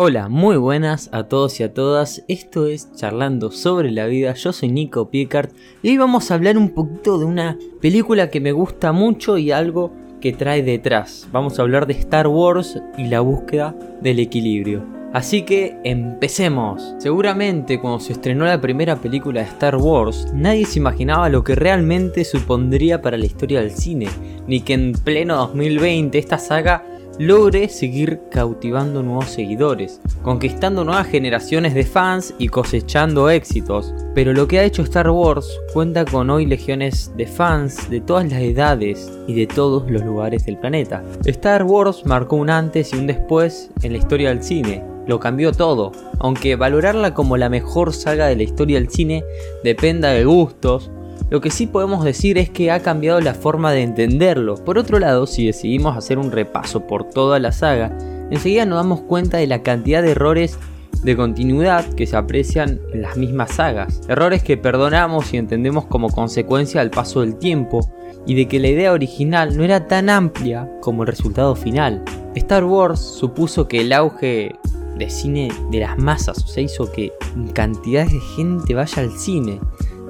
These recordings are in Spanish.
Hola, muy buenas a todos y a todas. Esto es Charlando sobre la vida. Yo soy Nico Piecart y hoy vamos a hablar un poquito de una película que me gusta mucho y algo que trae detrás. Vamos a hablar de Star Wars y la búsqueda del equilibrio. Así que empecemos. Seguramente cuando se estrenó la primera película de Star Wars, nadie se imaginaba lo que realmente supondría para la historia del cine, ni que en pleno 2020 esta saga logre seguir cautivando nuevos seguidores, conquistando nuevas generaciones de fans y cosechando éxitos. Pero lo que ha hecho Star Wars cuenta con hoy legiones de fans de todas las edades y de todos los lugares del planeta. Star Wars marcó un antes y un después en la historia del cine. Lo cambió todo, aunque valorarla como la mejor saga de la historia del cine dependa de gustos, lo que sí podemos decir es que ha cambiado la forma de entenderlo. Por otro lado, si decidimos hacer un repaso por toda la saga, enseguida nos damos cuenta de la cantidad de errores de continuidad que se aprecian en las mismas sagas. Errores que perdonamos y entendemos como consecuencia del paso del tiempo y de que la idea original no era tan amplia como el resultado final. Star Wars supuso que el auge de cine de las masas, o hizo que cantidades de gente vaya al cine.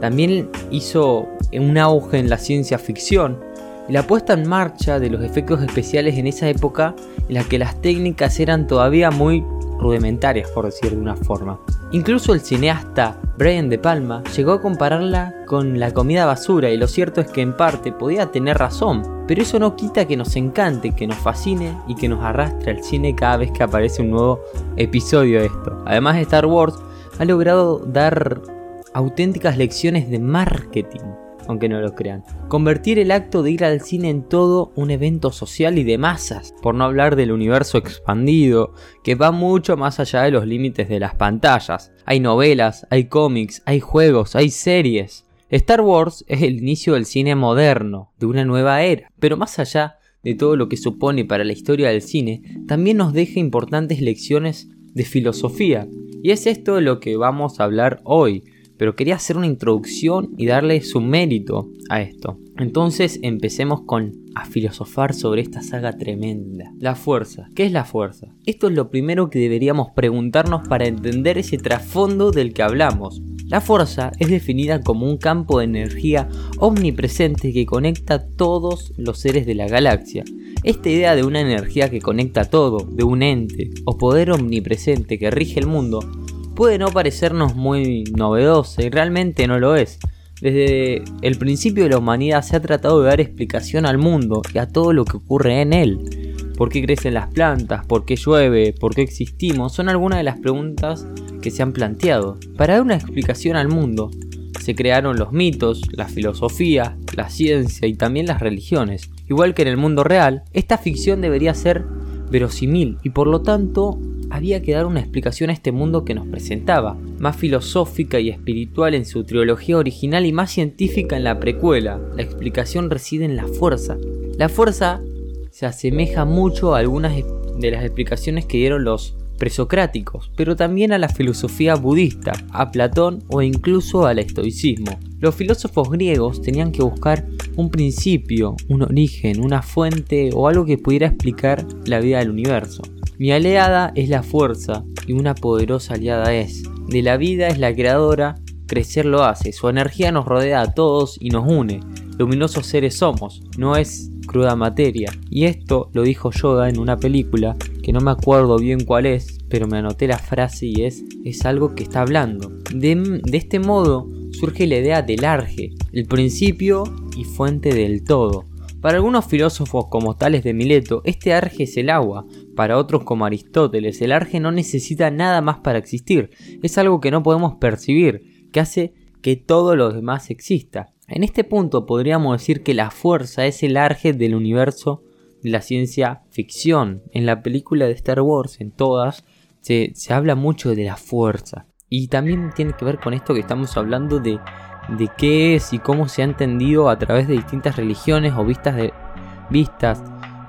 También hizo un auge en la ciencia ficción y la puesta en marcha de los efectos especiales en esa época en la que las técnicas eran todavía muy rudimentarias, por decir de una forma. Incluso el cineasta Brian De Palma llegó a compararla con la comida basura y lo cierto es que en parte podía tener razón, pero eso no quita que nos encante, que nos fascine y que nos arrastre al cine cada vez que aparece un nuevo episodio de esto. Además Star Wars ha logrado dar auténticas lecciones de marketing, aunque no lo crean. Convertir el acto de ir al cine en todo un evento social y de masas, por no hablar del universo expandido, que va mucho más allá de los límites de las pantallas. Hay novelas, hay cómics, hay juegos, hay series. Star Wars es el inicio del cine moderno, de una nueva era, pero más allá de todo lo que supone para la historia del cine, también nos deja importantes lecciones de filosofía. Y es esto lo que vamos a hablar hoy, pero quería hacer una introducción y darle su mérito a esto. Entonces empecemos con a filosofar sobre esta saga tremenda. La fuerza. ¿Qué es la fuerza? Esto es lo primero que deberíamos preguntarnos para entender ese trasfondo del que hablamos. La fuerza es definida como un campo de energía omnipresente que conecta a todos los seres de la galaxia. Esta idea de una energía que conecta todo, de un ente o poder omnipresente que rige el mundo, puede no parecernos muy novedosa y realmente no lo es. Desde el principio de la humanidad se ha tratado de dar explicación al mundo y a todo lo que ocurre en él. ¿Por qué crecen las plantas? ¿Por qué llueve? ¿Por qué existimos? Son algunas de las preguntas que se han planteado. Para dar una explicación al mundo, se crearon los mitos, la filosofía, la ciencia y también las religiones. Igual que en el mundo real, esta ficción debería ser verosímil y por lo tanto había que dar una explicación a este mundo que nos presentaba, más filosófica y espiritual en su trilogía original y más científica en la precuela. La explicación reside en la fuerza. La fuerza se asemeja mucho a algunas de las explicaciones que dieron los presocráticos, pero también a la filosofía budista, a Platón o incluso al estoicismo. Los filósofos griegos tenían que buscar un principio, un origen, una fuente o algo que pudiera explicar la vida del universo. Mi aliada es la fuerza y una poderosa aliada es. De la vida es la creadora, crecer lo hace, su energía nos rodea a todos y nos une. Luminosos seres somos, no es cruda materia. Y esto lo dijo Yoda en una película que no me acuerdo bien cuál es, pero me anoté la frase y es, es algo que está hablando. De, de este modo surge la idea del arge, el principio y fuente del todo. Para algunos filósofos como Tales de Mileto, este arge es el agua. Para otros como Aristóteles, el arge no necesita nada más para existir. Es algo que no podemos percibir, que hace que todo lo demás exista. En este punto podríamos decir que la fuerza es el arge del universo de la ciencia ficción. En la película de Star Wars, en todas, se, se habla mucho de la fuerza. Y también tiene que ver con esto que estamos hablando de de qué es y cómo se ha entendido a través de distintas religiones o vistas de vistas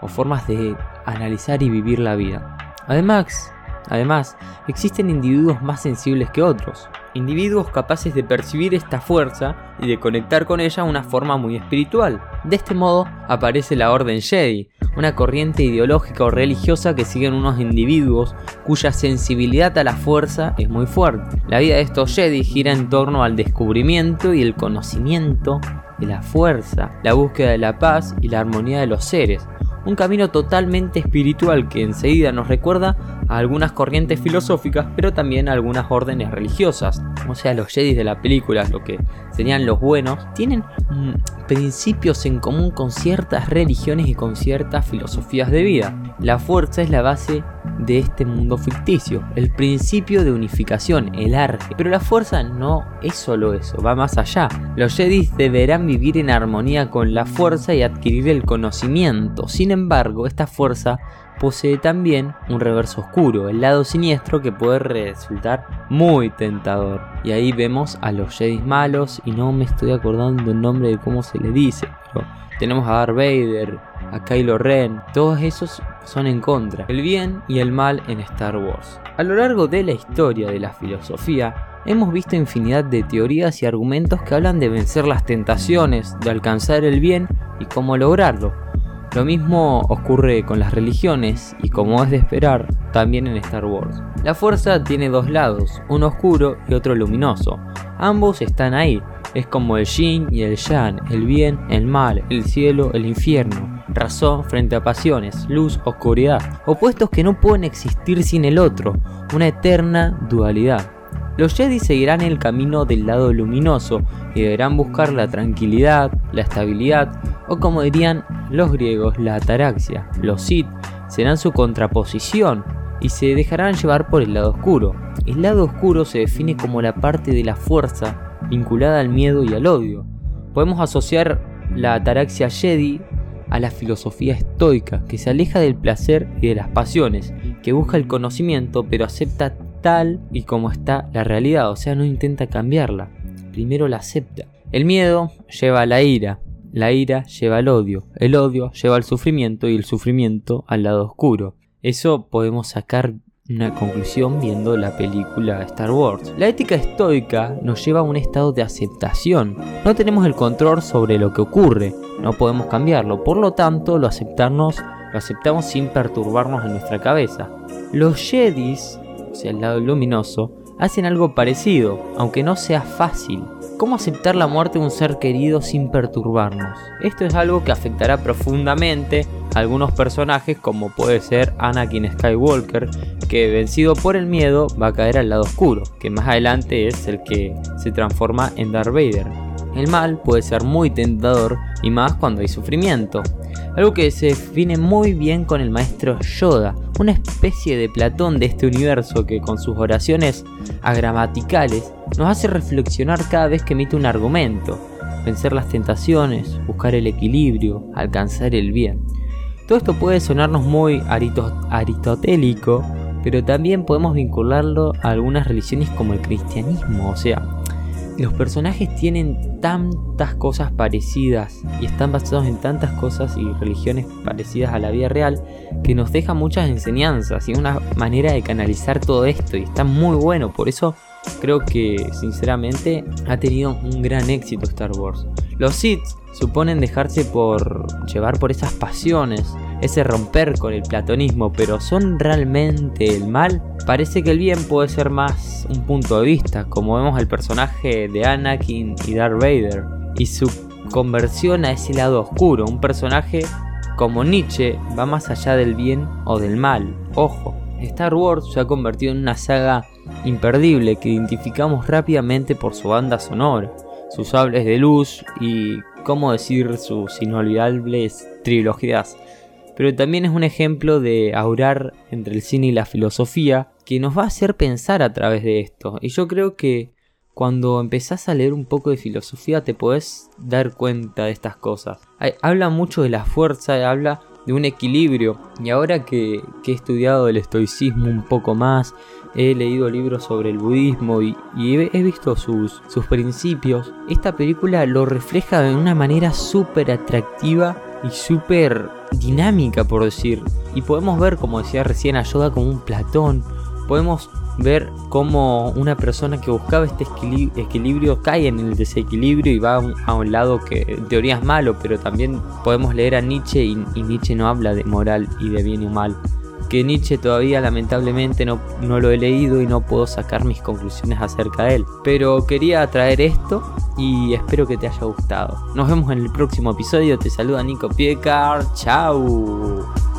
o formas de analizar y vivir la vida. Además, además, existen individuos más sensibles que otros, individuos capaces de percibir esta fuerza y de conectar con ella de una forma muy espiritual. De este modo aparece la Orden Jedi, una corriente ideológica o religiosa que siguen unos individuos cuya sensibilidad a la fuerza es muy fuerte. La vida de estos Jedi gira en torno al descubrimiento y el conocimiento de la fuerza, la búsqueda de la paz y la armonía de los seres, un camino totalmente espiritual que enseguida nos recuerda a algunas corrientes filosóficas, pero también a algunas órdenes religiosas. O sea, los Jedi de la película, lo que serían los buenos, tienen mm, principios en común con ciertas religiones y con ciertas filosofías de vida. La fuerza es la base de este mundo ficticio, el principio de unificación, el arte. Pero la fuerza no es solo eso, va más allá. Los Jedi deberán vivir en armonía con la fuerza y adquirir el conocimiento. Sin embargo, esta fuerza posee también un reverso oscuro, el lado siniestro que puede resultar muy tentador. Y ahí vemos a los Jedi malos y no me estoy acordando el nombre de cómo se le dice, pero tenemos a Darth Vader, a Kylo Ren, todos esos son en contra, el bien y el mal en Star Wars. A lo largo de la historia de la filosofía, hemos visto infinidad de teorías y argumentos que hablan de vencer las tentaciones, de alcanzar el bien y cómo lograrlo. Lo mismo ocurre con las religiones y como es de esperar, también en Star Wars. La fuerza tiene dos lados, uno oscuro y otro luminoso. Ambos están ahí, es como el yin y el yang, el bien, el mal, el cielo, el infierno, razón frente a pasiones, luz, oscuridad, opuestos que no pueden existir sin el otro, una eterna dualidad. Los Jedi seguirán el camino del lado luminoso y deberán buscar la tranquilidad, la estabilidad o como dirían los griegos, la ataraxia. Los Sith serán su contraposición y se dejarán llevar por el lado oscuro. El lado oscuro se define como la parte de la fuerza vinculada al miedo y al odio. Podemos asociar la ataraxia Jedi a la filosofía estoica, que se aleja del placer y de las pasiones, que busca el conocimiento pero acepta tal y como está la realidad, o sea, no intenta cambiarla, primero la acepta. El miedo lleva a la ira, la ira lleva al odio, el odio lleva al sufrimiento y el sufrimiento al lado oscuro. Eso podemos sacar una conclusión viendo la película Star Wars. La ética estoica nos lleva a un estado de aceptación. No tenemos el control sobre lo que ocurre, no podemos cambiarlo, por lo tanto lo aceptarnos lo aceptamos sin perturbarnos en nuestra cabeza. Los Jedis sea el lado luminoso, hacen algo parecido, aunque no sea fácil. ¿Cómo aceptar la muerte de un ser querido sin perturbarnos? Esto es algo que afectará profundamente a algunos personajes como puede ser Anakin Skywalker, que vencido por el miedo va a caer al lado oscuro, que más adelante es el que se transforma en Darth Vader. El mal puede ser muy tentador y más cuando hay sufrimiento. Algo que se define muy bien con el maestro Yoda, una especie de Platón de este universo que con sus oraciones agramaticales nos hace reflexionar cada vez que emite un argumento, vencer las tentaciones, buscar el equilibrio, alcanzar el bien. Todo esto puede sonarnos muy aristotélico, pero también podemos vincularlo a algunas religiones como el cristianismo, o sea, los personajes tienen tantas cosas parecidas y están basados en tantas cosas y religiones parecidas a la vida real que nos deja muchas enseñanzas y una manera de canalizar todo esto y está muy bueno, por eso creo que sinceramente ha tenido un gran éxito Star Wars. Los Sith suponen dejarse por llevar por esas pasiones, ese romper con el platonismo, pero ¿son realmente el mal? Parece que el bien puede ser más un punto de vista, como vemos el personaje de Anakin y Darth Vader, y su conversión a ese lado oscuro, un personaje como Nietzsche va más allá del bien o del mal. Ojo, Star Wars se ha convertido en una saga imperdible que identificamos rápidamente por su banda sonora, sus sables de luz y, cómo decir, sus inolvidables trilogías pero también es un ejemplo de aurar entre el cine y la filosofía que nos va a hacer pensar a través de esto. Y yo creo que cuando empezás a leer un poco de filosofía te podés dar cuenta de estas cosas. Habla mucho de la fuerza, habla de un equilibrio. Y ahora que, he estudiado el estoicismo un poco más, he leído libros sobre el budismo y, he, visto sus, sus principios, esta película lo refleja de una manera súper atractiva y súper dinámica, por decir. Y podemos ver, como decía recién, a Yoda como un Platón. Podemos ver cómo una persona que buscaba este equilibrio cae en el desequilibrio y va a un, lado que en teoría es malo, pero también podemos leer a Nietzsche y, y Nietzsche no habla de moral y de bien y mal que Nietzsche todavía lamentablemente no, no, lo he leído y no puedo sacar mis conclusiones acerca de él. Pero quería traer esto y espero que te haya gustado. Nos vemos en el próximo episodio. Te saluda Nico Piecar. Chao.